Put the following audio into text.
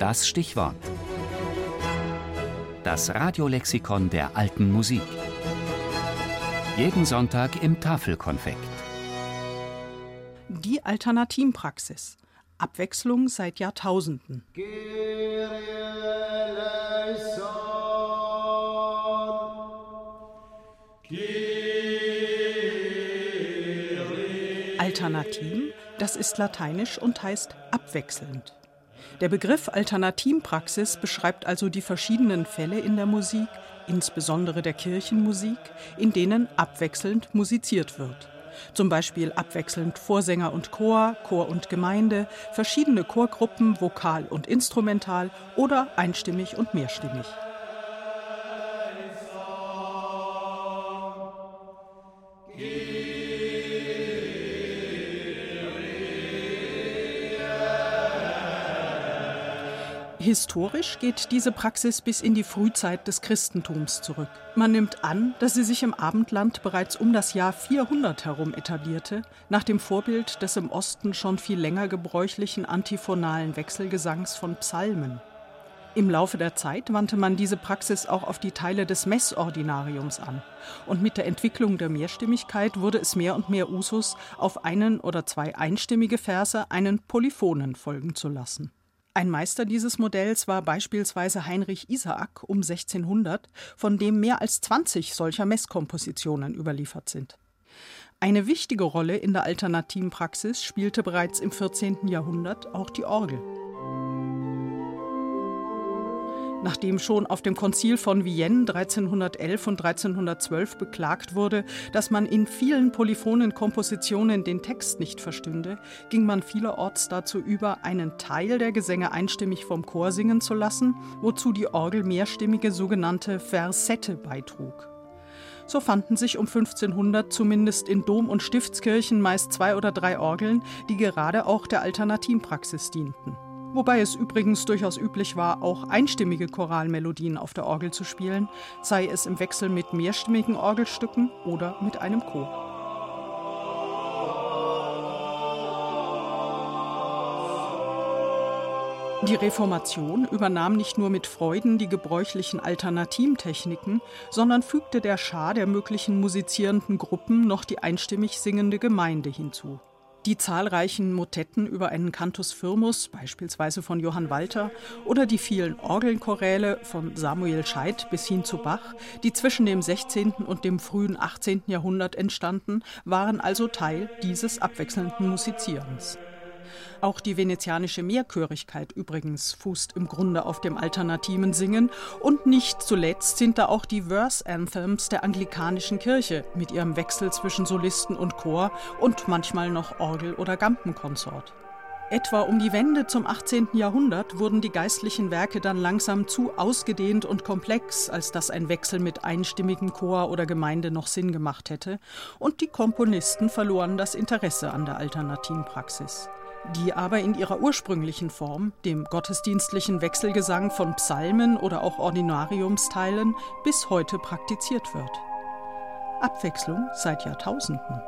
Das Stichwort. Das Radiolexikon der alten Musik. Jeden Sonntag im Tafelkonfekt. Die Alternativpraxis. Abwechslung seit Jahrtausenden. Alternativ, das ist lateinisch und heißt abwechselnd. Der Begriff Alternativpraxis beschreibt also die verschiedenen Fälle in der Musik, insbesondere der Kirchenmusik, in denen abwechselnd musiziert wird. Zum Beispiel abwechselnd Vorsänger und Chor, Chor und Gemeinde, verschiedene Chorgruppen, vokal und instrumental oder einstimmig und mehrstimmig. Historisch geht diese Praxis bis in die Frühzeit des Christentums zurück. Man nimmt an, dass sie sich im Abendland bereits um das Jahr 400 herum etablierte, nach dem Vorbild des im Osten schon viel länger gebräuchlichen antiphonalen Wechselgesangs von Psalmen. Im Laufe der Zeit wandte man diese Praxis auch auf die Teile des Messordinariums an. Und mit der Entwicklung der Mehrstimmigkeit wurde es mehr und mehr Usus, auf einen oder zwei einstimmige Verse einen Polyphonen folgen zu lassen. Ein Meister dieses Modells war beispielsweise Heinrich Isaak um 1600, von dem mehr als 20 solcher Messkompositionen überliefert sind. Eine wichtige Rolle in der alternativen Praxis spielte bereits im 14. Jahrhundert auch die Orgel. Nachdem schon auf dem Konzil von Vienne 1311 und 1312 beklagt wurde, dass man in vielen polyphonen Kompositionen den Text nicht verstünde, ging man vielerorts dazu über, einen Teil der Gesänge einstimmig vom Chor singen zu lassen, wozu die Orgel mehrstimmige sogenannte Versette beitrug. So fanden sich um 1500 zumindest in Dom- und Stiftskirchen meist zwei oder drei Orgeln, die gerade auch der Alternativpraxis dienten. Wobei es übrigens durchaus üblich war, auch einstimmige Choralmelodien auf der Orgel zu spielen, sei es im Wechsel mit mehrstimmigen Orgelstücken oder mit einem Chor. Die Reformation übernahm nicht nur mit Freuden die gebräuchlichen Alternativtechniken, sondern fügte der Schar der möglichen musizierenden Gruppen noch die einstimmig singende Gemeinde hinzu. Die zahlreichen Motetten über einen Cantus Firmus, beispielsweise von Johann Walter, oder die vielen Orgelchoräle von Samuel Scheidt bis hin zu Bach, die zwischen dem 16. und dem frühen 18. Jahrhundert entstanden, waren also Teil dieses abwechselnden Musizierens. Auch die venezianische Mehrchörigkeit übrigens fußt im Grunde auf dem alternativen Singen und nicht zuletzt sind da auch die Verse Anthems der anglikanischen Kirche mit ihrem Wechsel zwischen Solisten und Chor und manchmal noch Orgel- oder Gampenkonsort. Etwa um die Wende zum 18. Jahrhundert wurden die geistlichen Werke dann langsam zu ausgedehnt und komplex, als dass ein Wechsel mit einstimmigem Chor oder Gemeinde noch Sinn gemacht hätte, und die Komponisten verloren das Interesse an der alternativen Praxis die aber in ihrer ursprünglichen Form, dem gottesdienstlichen Wechselgesang von Psalmen oder auch Ordinariumsteilen, bis heute praktiziert wird. Abwechslung seit Jahrtausenden.